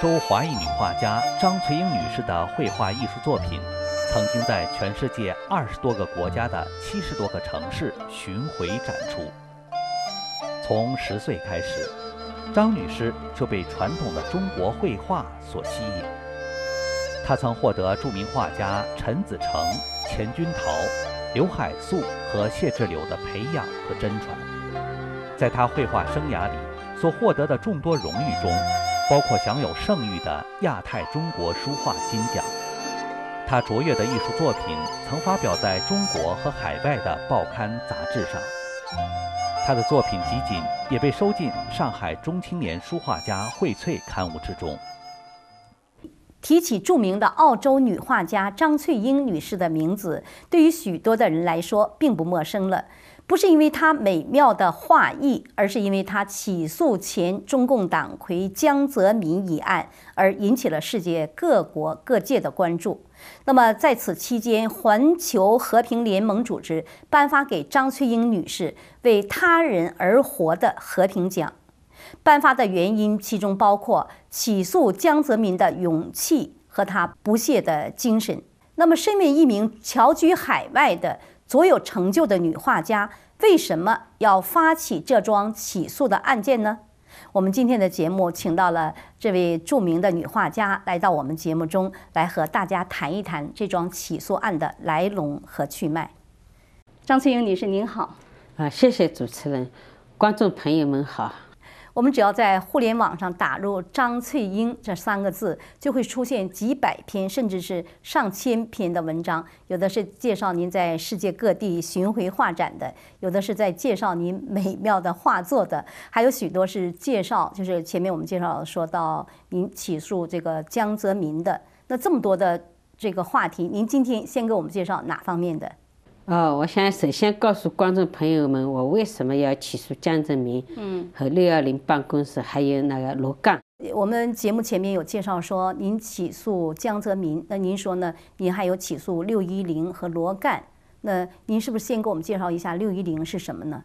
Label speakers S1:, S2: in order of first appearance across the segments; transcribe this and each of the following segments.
S1: 洲华裔女画家张翠英女士的绘画艺术作品，曾经在全世界二十多个国家的七十多个城市巡回展出。从十岁开始，张女士就被传统的中国绘画所吸引。她曾获得著名画家陈子成、钱君陶、刘海粟和谢志柳的培养和真传。在她绘画生涯里所获得的众多荣誉中，包括享有盛誉的亚太中国书画金奖。他卓越的艺术作品曾发表在中国和海外的报刊杂志上。他的作品集锦也被收进上海中青年书画家荟萃刊物之中。
S2: 提起著名的澳洲女画家张翠英女士的名字，对于许多的人来说并不陌生了。不是因为她美妙的画艺，而是因为她起诉前中共党魁江泽民一案而引起了世界各国各界的关注。那么在此期间，环球和平联盟组织颁发给张翠英女士“为他人而活”的和平奖。颁发的原因其中包括起诉江泽民的勇气和他不懈的精神。那么，身为一名侨居海外的。所有成就的女画家为什么要发起这桩起诉的案件呢？我们今天的节目请到了这位著名的女画家来到我们节目中来和大家谈一谈这桩起诉案的来龙和去脉。张翠英女士您好，
S3: 啊，谢谢主持人，观众朋友们好。
S2: 我们只要在互联网上打入“张翠英”这三个字，就会出现几百篇甚至是上千篇的文章。有的是介绍您在世界各地巡回画展的，有的是在介绍您美妙的画作的，还有许多是介绍，就是前面我们介绍说到您起诉这个江泽民的。那这么多的这个话题，您今天先给我们介绍哪方面的？
S3: 哦，我想首先告诉观众朋友们，我为什么要起诉江泽民？嗯，和六幺零办公室还有那个罗干。
S2: 我们节目前面有介绍说，您起诉江泽民，那您说呢？您还有起诉六一零和罗干。那您是不是先给我们介绍一下六一零是什么呢？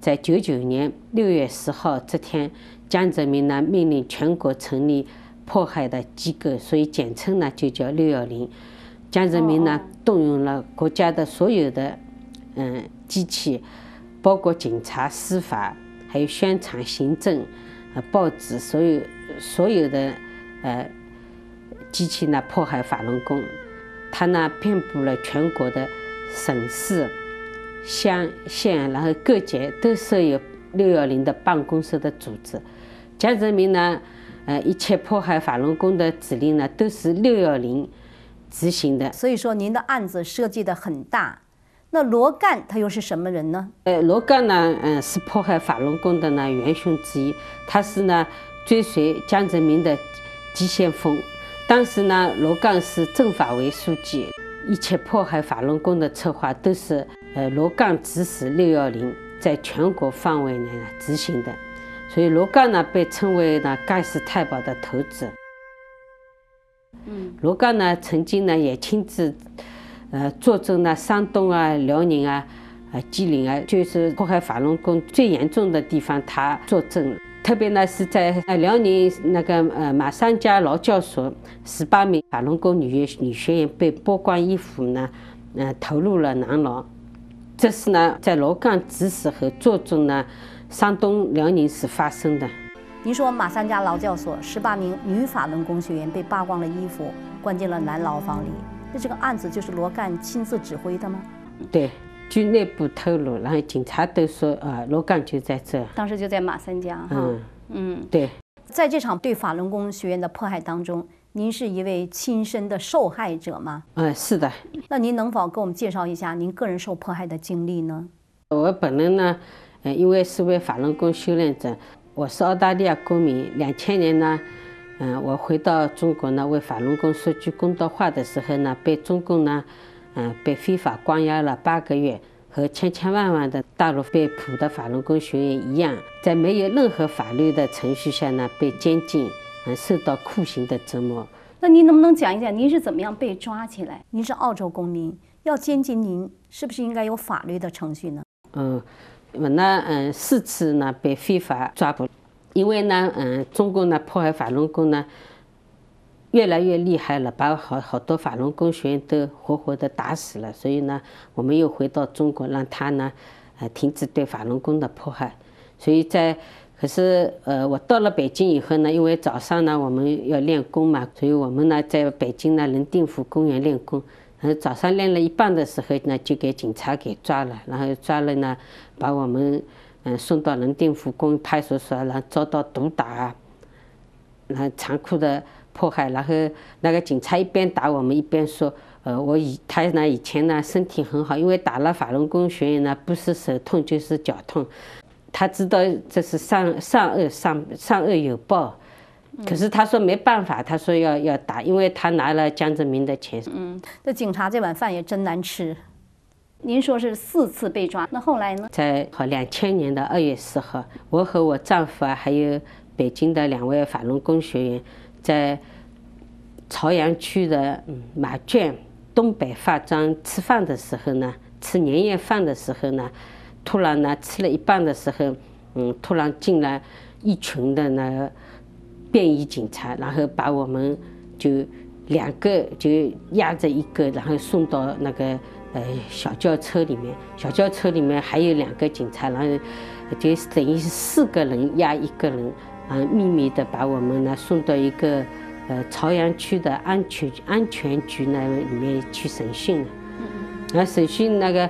S3: 在九九年六月十号这天，江泽民呢命令全国成立迫害的机构，所以简称呢就叫六幺零。江泽民呢，动用了国家的所有的嗯机器，包括警察、司法，还有宣传、行政、呃报纸，所有所有的呃机器呢，迫害法轮功。他呢，遍布了全国的省市、乡县，然后各界都设有六幺零的办公室的组织。江泽民呢，呃，一切迫害法轮功的指令呢，都是六幺零。执行的，
S2: 所以说您的案子设计的很大。那罗干他又是什么人呢？
S3: 呃，罗干呢，嗯，是迫害法轮功的呢元凶之一。他是呢追随江泽民的急先锋。当时呢，罗干是政法委书记，一切迫害法轮功的策划都是呃罗干指使六幺零在全国范围内呢执行的。所以罗干呢被称为呢盖世太保的头子。罗刚呢，曾经呢也亲自，呃，坐镇了山东啊、辽宁啊、啊吉林啊，就是迫害法轮功最严重的地方，他坐镇。特别呢是在呃辽宁那个呃马三家劳教所，十八名法轮功女女学员被剥光衣服呢，呃投入了囊牢。这是呢在罗岗指使和坐镇呢山东辽宁时发生的。
S2: 您说马三家劳教所十八名女法轮功学员被扒光了衣服，关进了男牢房里，那这个案子就是罗干亲自指挥的吗？
S3: 对，据内部透露，然后警察都说啊，罗干就在这，
S2: 当时就在马三家哈。
S3: 嗯嗯，对，
S2: 在这场对法轮功学员的迫害当中，您是一位亲身的受害者吗？
S3: 嗯，是的。
S2: 那您能否给我们介绍一下您个人受迫害的经历呢？
S3: 我本人呢，呃，因为是位法轮功修炼者。我是澳大利亚公民。两千年呢，嗯，我回到中国呢，为法轮功说句公道话的时候呢，被中共呢，嗯，被非法关押了八个月，和千千万万的大陆被捕的法轮功学员一样，在没有任何法律的程序下呢，被监禁，嗯，受到酷刑的折磨。
S2: 那您能不能讲一讲，您是怎么样被抓起来？您是澳洲公民，要监禁您，是不是应该有法律的程序呢？
S3: 嗯。我呢，嗯，四次呢被非法抓捕，因为呢，嗯，中共呢迫害法轮功呢，越来越厉害了，把好好多法轮功学员都活活的打死了。所以呢，我们又回到中国，让他呢，呃，停止对法轮功的迫害。所以在可是呃，我到了北京以后呢，因为早上呢我们要练功嘛，所以我们呢在北京呢人定府公园练功。然后早上练了一半的时候呢，就给警察给抓了，然后抓了呢，把我们嗯送到人定府公派出所，然后遭到毒打，然后残酷的迫害。然后那个警察一边打我们，一边说：“呃，我以他呢以前呢身体很好，因为打了法轮功学员呢，不是手痛就是脚痛。”他知道这是善善恶善善恶有报，可是他说没办法，他说要要打，因为他拿了江泽民的钱。
S2: 嗯，那警察这碗饭也真难吃。您说是四次被抓，那后来呢？
S3: 在好两千年的二月四号，我和我丈夫啊，还有北京的两位法轮功学员，在朝阳区的马圈东北发庄吃饭的时候呢，吃年夜饭的时候呢。突然呢，吃了一半的时候，嗯，突然进来一群的那个便衣警察，然后把我们就两个就压着一个，然后送到那个呃小轿车里面。小轿车里面还有两个警察，然后就等于是四个人压一个人，啊，秘密的把我们呢送到一个呃朝阳区的安全安全局那里面去审讯了。然后审讯那个。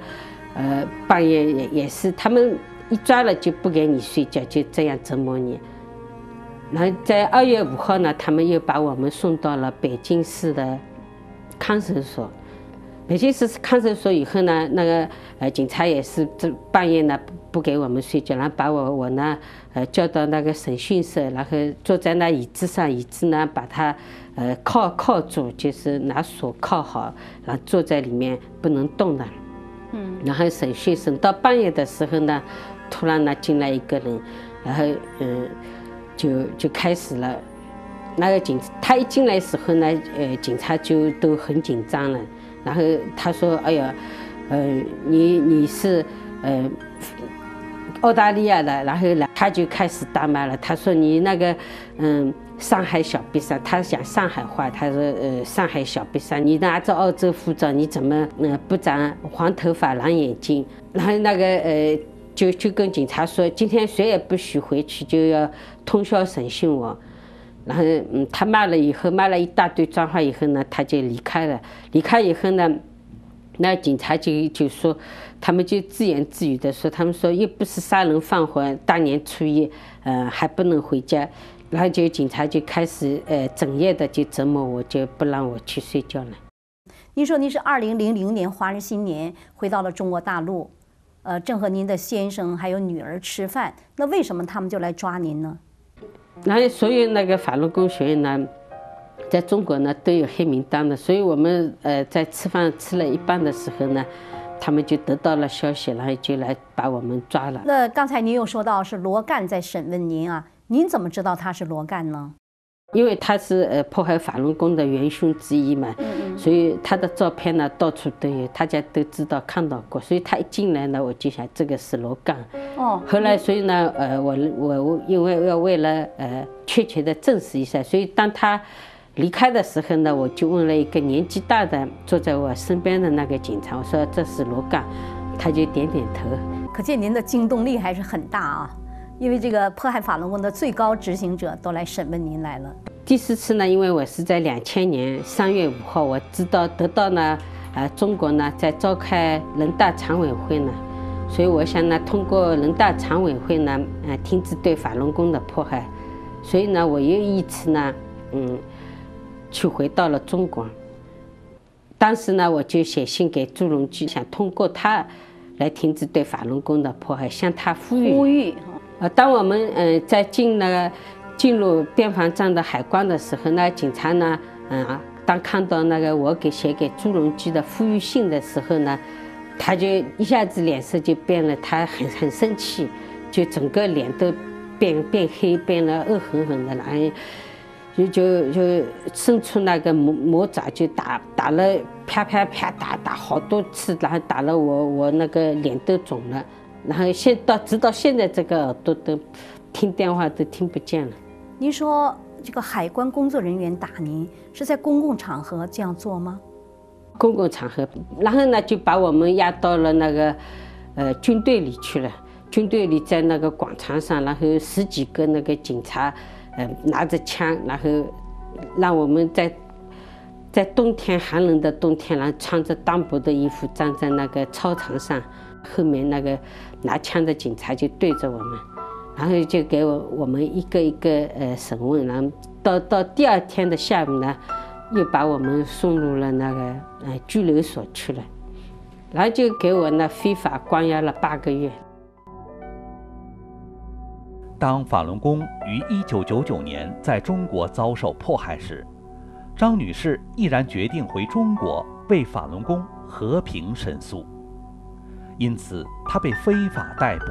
S3: 呃，半夜也也是，他们一抓了就不给你睡觉，就这样折磨你。然后在二月五号呢，他们又把我们送到了北京市的看守所。北京市看守所以后呢，那个呃警察也是这半夜呢不给我们睡觉，然后把我我呢呃叫到那个审讯室，然后坐在那椅子上，椅子呢把它呃铐铐住，就是拿锁铐好，然后坐在里面不能动的。
S2: 嗯，
S3: 然后审讯审到半夜的时候呢，突然呢进来一个人，然后嗯，就就开始了。那个警他一进来时候呢，呃，警察就都很紧张了。然后他说：“哎呀，呃，你你是呃澳大利亚的。”然后呢，他就开始大骂了。他说：“你那个嗯。”上海小瘪三，他讲上海话，他说：“呃，上海小瘪三，你拿着澳洲护照，你怎么呃不长黄头发、蓝眼睛？”然后那个呃，就就跟警察说：“今天谁也不许回去，就要通宵审讯我。”然后嗯，他骂了以后，骂了一大堆脏话以后呢，他就离开了。离开以后呢，那警察就就说，他们就自言自语的说：“他们说又不是杀人放火，大年初一，呃，还不能回家。”然后就警察就开始呃整夜的就折磨我，就不让我去睡觉了。
S2: 您说您是二零零零年华人新年回到了中国大陆，呃，正和您的先生还有女儿吃饭，那为什么他们就来抓您呢？
S3: 那所有那个法轮功学员呢，在中国呢都有黑名单的，所以我们呃在吃饭吃了一半的时候呢，他们就得到了消息，然后就来把我们抓了。
S2: 那刚才您又说到是罗干在审问您啊？您怎么知道他是罗干呢？
S3: 因为他是呃迫害法轮功的元凶之一嘛，所以他的照片呢到处都有，大家都知道看到过。所以他一进来呢，我就想这个是罗刚。
S2: 哦。
S3: 后来所以呢，呃，我我因为要为了呃确切的证实一下，所以当他离开的时候呢，我就问了一个年纪大的坐在我身边的那个警察，我说这是罗刚，他就点点头。
S2: 可见您的惊动力还是很大啊。因为这个迫害法轮功的最高执行者都来审问您来了。
S3: 第四次呢，因为我是在两千年三月五号，我知道得到呢，呃，中国呢在召开人大常委会呢，所以我想呢，通过人大常委会呢，呃，停止对法轮功的迫害，所以呢，我又一次呢，嗯，去回到了中国。当时呢，我就写信给朱镕基，想通过他来停止对法轮功的迫害，向他呼吁。
S2: 呼吁。
S3: 呃，当我们嗯在进那个进入边防站的海关的时候，那警察呢，嗯，当看到那个我给写给朱镕基的呼吁信的时候呢，他就一下子脸色就变了，他很很生气，就整个脸都变变黑，变了恶狠狠的，然后就就就伸出那个魔魔爪就打打了啪啪啪打打好多次，然后打了我我那个脸都肿了。然后现到直到现在，这个耳朵都听电话都听不见了。
S2: 您说这个海关工作人员打您，是在公共场合这样做吗？
S3: 公共场合，然后呢就把我们押到了那个呃军队里去了。军队里在那个广场上，然后十几个那个警察，呃拿着枪，然后让我们在在冬天寒冷的冬天，然后穿着单薄的衣服站在那个操场上，后面那个拿枪的警察就对着我们，然后就给我我们一个一个呃审问，然后到到第二天的下午呢。又把我们送入了那个呃拘留所去了，然后就给我那非法关押了八个月。
S1: 当法轮功于1999年在中国遭受迫害时，张女士毅然决定回中国为法轮功和平申诉，因此她被非法逮捕，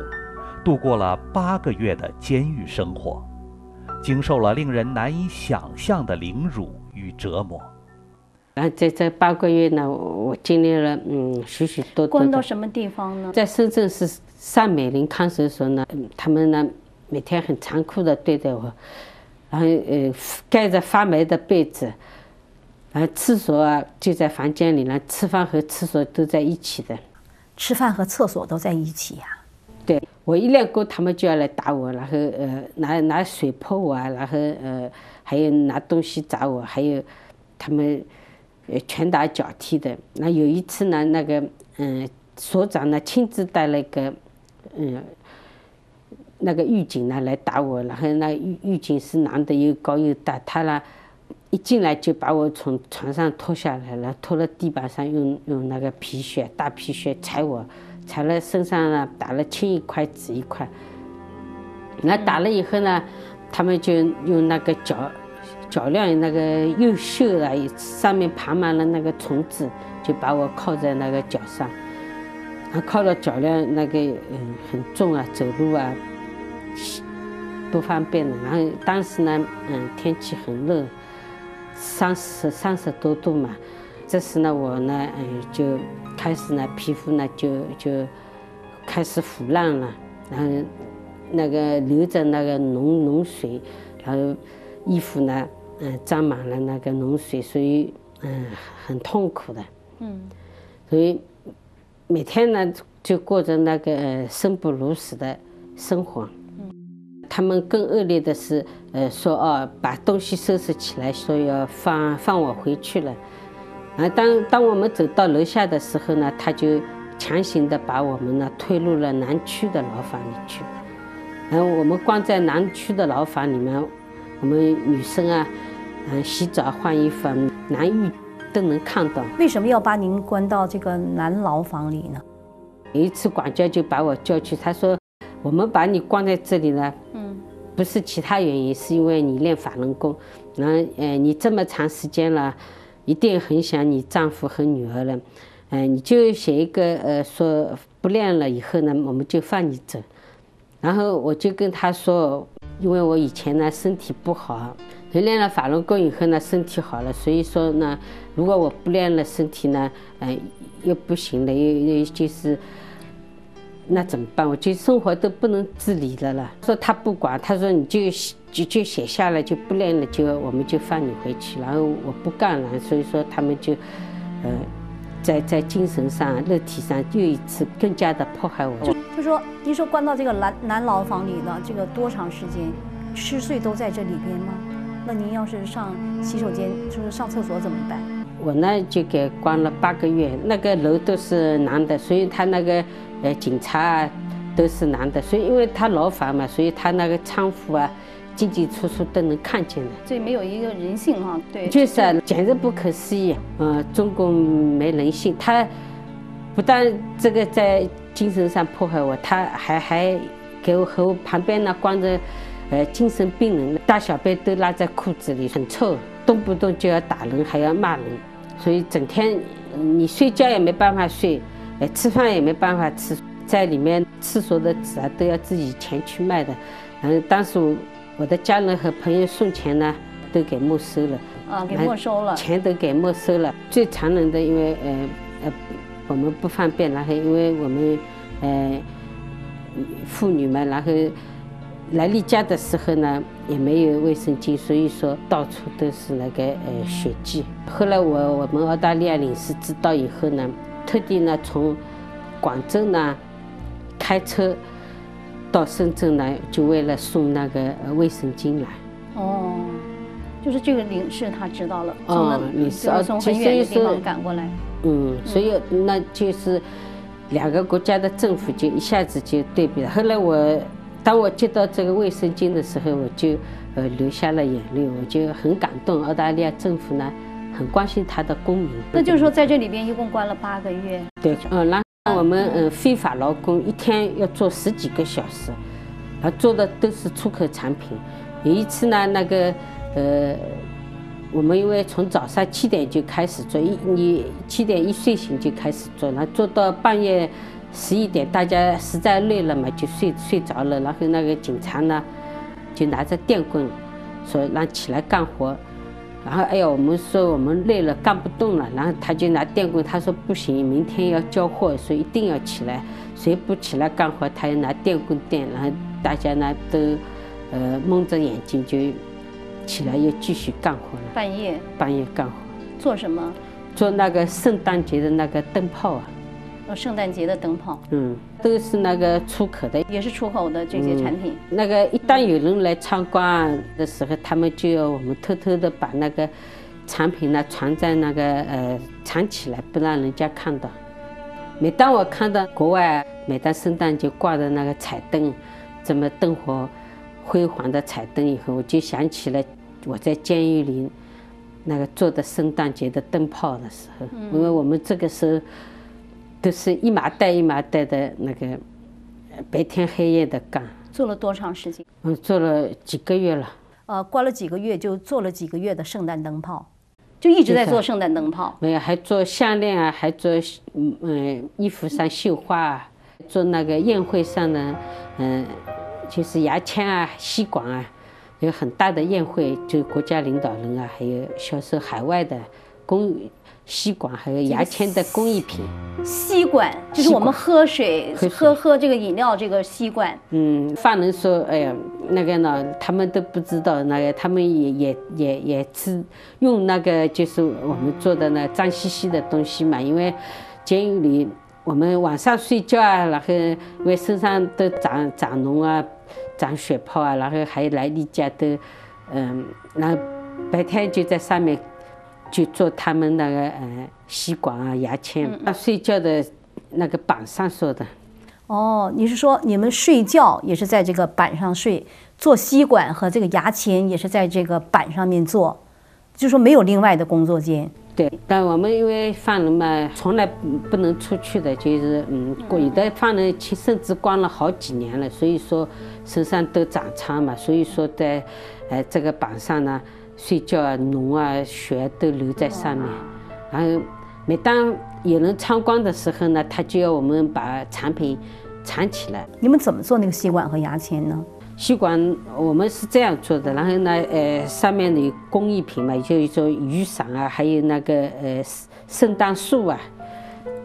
S1: 度过了八个月的监狱生活，经受了令人难以想象的凌辱。与折磨。
S3: 然后在这八个月呢，我经历了嗯许许多多。
S2: 关到什么地方呢？
S3: 在深圳市上美林看守所呢，他们呢每天很残酷的对待我，然后呃盖着发霉的被子，然后厕所啊就在房间里呢，吃饭和厕所都在一起的。
S2: 吃饭和厕所都在一起呀？
S3: 对，我一练功，他们就要来打我，然后呃拿拿水泼我啊，然后呃。还有拿东西砸我，还有他们呃拳打脚踢的。那有一次呢，那个嗯所长呢亲自带了一个嗯那个狱警呢来打我，然后那狱狱警是男的又高又大，他呢一进来就把我从床上拖下来了，拖到地板上，用用那个皮靴大皮靴踩我，踩了身上呢打了青一块紫一块。那打了以后呢？他们就用那个脚脚镣那个又锈了，上面爬满了那个虫子，就把我铐在那个脚上，啊，铐了脚镣那个嗯很重啊，走路啊不方便的。然后当时呢，嗯，天气很热，三十三十多度嘛。这时呢，我呢，嗯，就开始呢，皮肤呢就就开始腐烂了，然后。那个流着那个脓脓水，然后衣服呢，嗯，沾满了那个脓水，所以嗯，很痛苦的。嗯，所以每天呢，就过着那个生不如死的生活。嗯，他们更恶劣的是，呃，说哦，把东西收拾起来，说要放放我回去了。啊，当当我们走到楼下的时候呢，他就强行的把我们呢推入了南区的牢房里去。然后我们关在南区的牢房里面，我们女生啊，嗯，洗澡换衣服，男狱都能看到。
S2: 为什么要把您关到这个男牢房里呢？
S3: 有一次管教就把我叫去，他说：“我们把你关在这里呢，嗯，不是其他原因，是因为你练法轮功。然后，呃，你这么长时间了，一定很想你丈夫和女儿了，嗯，你就写一个，呃，说不练了以后呢，我们就放你走。”然后我就跟他说，因为我以前呢身体不好，练了法轮功以后呢身体好了，所以说呢，如果我不练了身体呢，嗯，又不行了，又又就是，那怎么办？我就生活都不能自理了了。说他不管，他说你就就就写下来，就不练了，就我们就放你回去。然后我不干了，所以说他们就，呃。在在精神上、肉体上又一次更加的迫害我。
S2: 就就说，您说关到这个男男牢房里了，这个多长时间？吃睡都在这里边吗？那您要是上洗手间，就是上厕所怎么办？
S3: 我呢就给关了八个月，那个楼都是男的，所以他那个呃警察啊都是男的，所以因为他牢房嘛，所以他那个窗户啊。进进出出都能看见的，
S2: 这没有一个人性哈，对，
S3: 就是啊，简直不可思议。嗯，中国没人性，他不但这个在精神上迫害我，他还还给我和我旁边呢关着，呃，精神病人，大小便都拉在裤子里，很臭，动不动就要打人，还要骂人，所以整天你睡觉也没办法睡，呃，吃饭也没办法吃，在里面厕所的纸啊都要自己钱去卖的，嗯，当时我。我的家人和朋友送钱呢，都给没收了。
S2: 啊，给没收了。
S3: 钱都给没收了。最残忍的，因为呃呃，我们不方便，然后因为我们呃妇女嘛，然后来例假的时候呢，也没有卫生巾，所以说到处都是那个呃血迹。后来我我们澳大利亚领事知道以后呢，特地呢从广州呢开车到深圳来，就为了送那个卫生巾来。
S2: 哦，就是这个领事他知道了，
S3: 哦，领事
S2: 从很远的地方赶过来。
S3: 嗯，所以那就是两个国家的政府就一下子就对比了。后来我。当我接到这个卫生巾的时候，我就呃流下了眼泪，我就很感动。澳大利亚政府呢，很关心他的公民。
S2: 那就是说，在这里边一共关了八个月。
S3: 对，嗯，然后我们嗯非法劳工一天要做十几个小时，啊，做的都是出口产品。有一次呢，那个呃，我们因为从早上七点就开始做，一你七点一睡醒就开始做，然后做到半夜。十一点，大家实在累了嘛，就睡睡着了。然后那个警察呢，就拿着电棍，说让起来干活。然后哎呀，我们说我们累了，干不动了。然后他就拿电棍，他说不行，明天要交货，所以一定要起来。谁不起来干活，他要拿电棍电。然后大家呢都呃蒙着眼睛就起来，又继续干活了。
S2: 半夜？
S3: 半夜干活。
S2: 做什么？
S3: 做那个圣诞节的那个灯泡啊。
S2: 圣诞节的灯泡，
S3: 嗯，都是那个出口的，
S2: 也是出口的这些产品。
S3: 那个一旦有人来参观的时候，他们就要我们偷偷的把那个产品呢藏在那个呃藏起来，不让人家看到。每当我看到国外每当圣诞节挂的那个彩灯，这么灯火辉煌的彩灯以后，我就想起了我在监狱里那个做的圣诞节的灯泡的时候，因为我们这个时候。都是一麻袋一麻袋的那个，白天黑夜的干。
S2: 做了多长时间？
S3: 嗯，做了几个月了。
S2: 呃，关了几个月，就做了几个月的圣诞灯泡，就一直在做圣诞灯泡。
S3: 没有，还做项链啊，还做嗯衣服上绣花啊，做那个宴会上的嗯，就是牙签啊、吸管啊，有很大的宴会，就国家领导人啊，还有销售海外的公。吸管还有牙签的工艺品，
S2: 吸管就是我们喝水、喝喝这个饮料这个吸管。
S3: 嗯，犯人说：“哎呀，那个呢，他们都不知道，那个他们也也也也吃用那个就是我们做的那脏兮兮的东西嘛。因为监狱里我们晚上睡觉啊，然后因为身上都长长脓啊、长血泡啊，然后还来例假都，嗯，那白天就在上面。”就做他们那个呃吸管啊牙签，他睡觉的那个板上做的。
S2: 哦，你是说你们睡觉也是在这个板上睡，做吸管和这个牙签也是在这个板上面做，就说没有另外的工作间。
S3: 对，但我们因为犯人嘛，从来不能出去的，就是嗯，有的犯人甚至关了好几年了，所以说身上都长疮嘛，所以说在呃这个板上呢。睡觉啊，脓啊，血都留在上面。然后每当有人参观的时候呢，他就要我们把产品藏起来。
S2: 你们怎么做那个吸管和牙签呢？
S3: 吸管我们是这样做的，然后呢，呃，上面的工艺品嘛，就一种雨伞啊，还有那个呃圣诞树啊。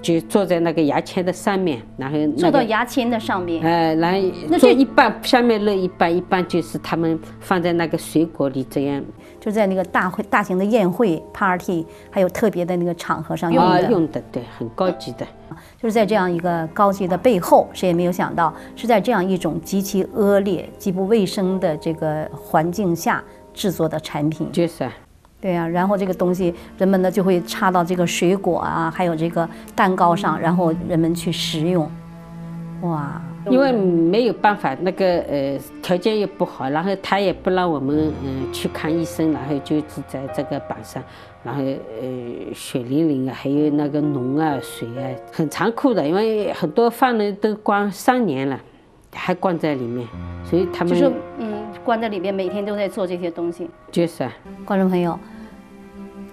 S3: 就坐在那个牙签的上面，然后
S2: 坐到牙签的上面。
S3: 呃，然后做一半，下面露一半，一半就是他们放在那个水果里，这样
S2: 就在那个大会、大型的宴会、party，还有特别的那个场合上用的。
S3: 用的对，很高级的。
S2: 就是在这样一个高级的背后，谁也没有想到，是在这样一种极其恶劣、极不卫生的这个环境下制作的产品。
S3: 就是。
S2: 对呀，然后这个东西人们呢就会插到这个水果啊，还有这个蛋糕上，然后人们去食用。哇，
S3: 因为没有办法，那个呃条件又不好，然后他也不让我们嗯去看医生，然后就只在这个板上，然后呃血淋淋啊，还有那个脓啊水啊，很残酷的，因为很多犯人都关三年了，还关在里面，所以他们
S2: 就是嗯。关在里面，每天都在做这些东西。
S3: 就是，啊
S2: 观众朋友，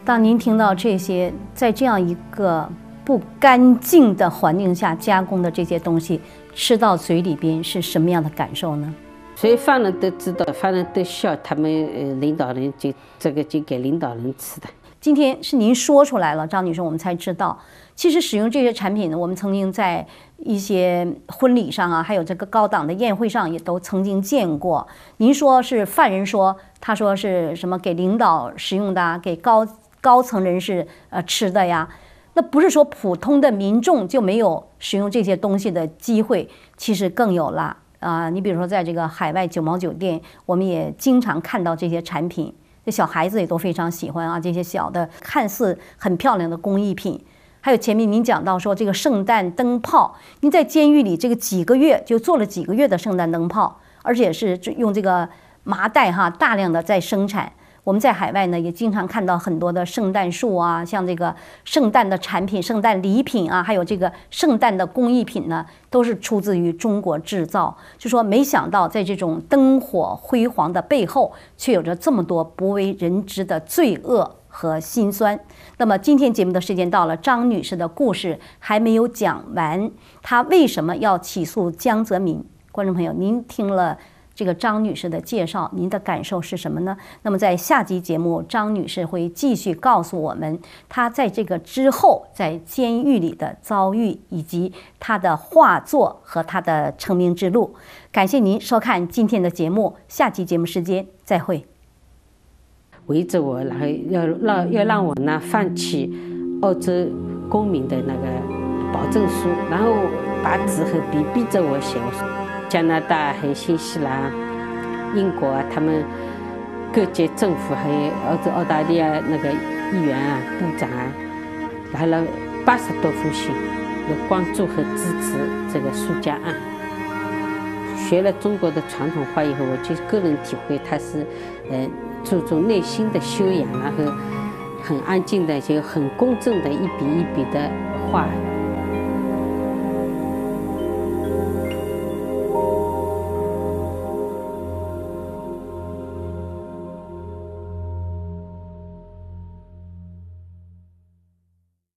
S2: 当您听到这些在这样一个不干净的环境下加工的这些东西，吃到嘴里边是什么样的感受呢？
S3: 所以犯人都知道，犯人都笑，他们呃领导人就这个就给领导人吃的。
S2: 今天是您说出来了，张女士，我们才知道，其实使用这些产品呢，我们曾经在一些婚礼上啊，还有这个高档的宴会上也都曾经见过。您说是犯人说，他说是什么给领导使用的，给高高层人士呃吃的呀？那不是说普通的民众就没有使用这些东西的机会，其实更有了啊！你比如说，在这个海外九毛酒店，我们也经常看到这些产品，这小孩子也都非常喜欢啊。这些小的看似很漂亮的工艺品，还有前面您讲到说这个圣诞灯泡，您在监狱里这个几个月就做了几个月的圣诞灯泡，而且是用这个麻袋哈大量的在生产。我们在海外呢，也经常看到很多的圣诞树啊，像这个圣诞的产品、圣诞礼品啊，还有这个圣诞的工艺品呢，都是出自于中国制造。就说没想到，在这种灯火辉煌的背后，却有着这么多不为人知的罪恶和心酸。那么今天节目的时间到了，张女士的故事还没有讲完，她为什么要起诉江泽民？观众朋友，您听了。这个张女士的介绍，您的感受是什么呢？那么在下集节目，张女士会继续告诉我们她在这个之后在监狱里的遭遇，以及她的画作和她的成名之路。感谢您收看今天的节目，下期节目时间再会。
S3: 围着我，然后要让要让我呢放弃澳洲公民的那个保证书，然后把纸和笔逼着我写。我说加拿大、还有新西兰、英国啊，他们各界政府还有澳洲、澳大利亚那个议员啊、部长啊，来了八十多封信，有关注和支持这个苏家案。学了中国的传统画以后，我就个人体会，他是呃注重内心的修养，然后很安静的，就很公正的一笔一笔的画。